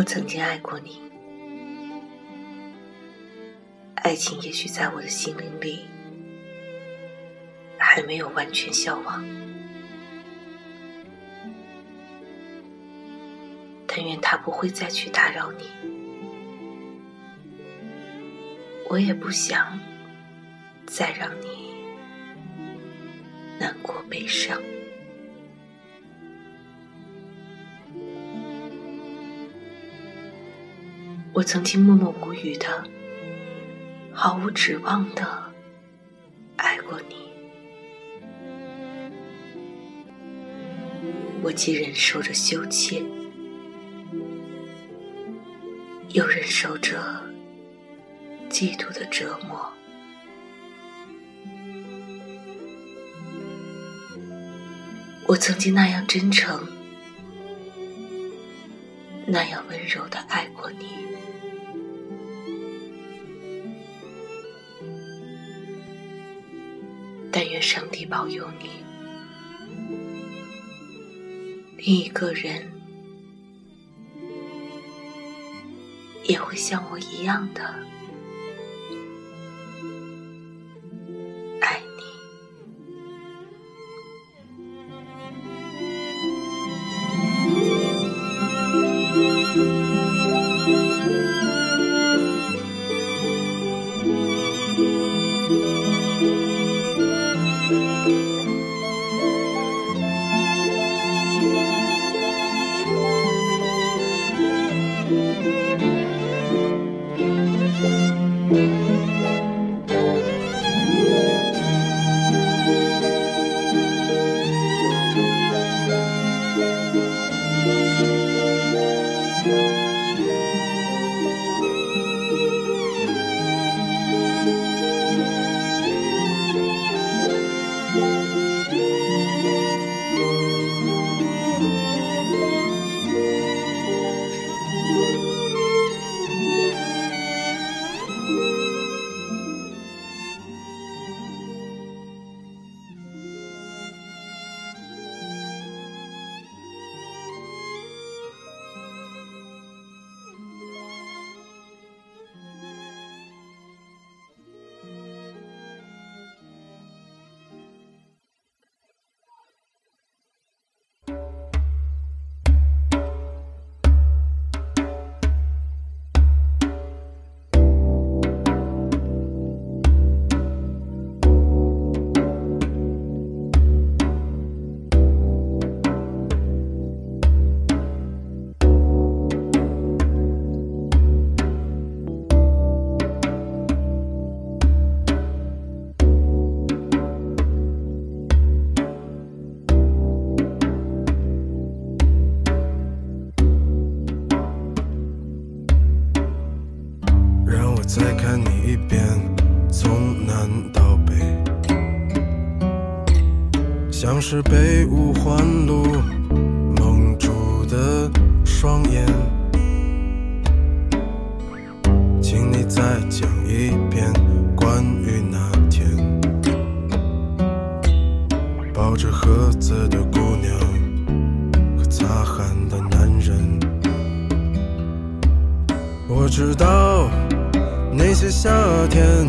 我曾经爱过你，爱情也许在我的心灵里还没有完全消亡，但愿他不会再去打扰你，我也不想再让你难过悲伤。我曾经默默无语的、毫无指望的爱过你，我既忍受着羞怯，又忍受着嫉妒的折磨。我曾经那样真诚、那样温柔的爱过你。但愿上帝保佑你，另一个人也会像我一样的。像是被五环路蒙住的双眼。请你再讲一遍关于那天抱着盒子的姑娘和擦汗的男人。我知道。那些夏天，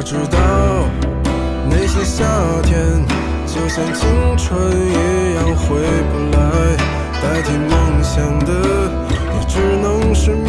我知道那些夏天就像青春一样回不来，代替梦想的也只能是勉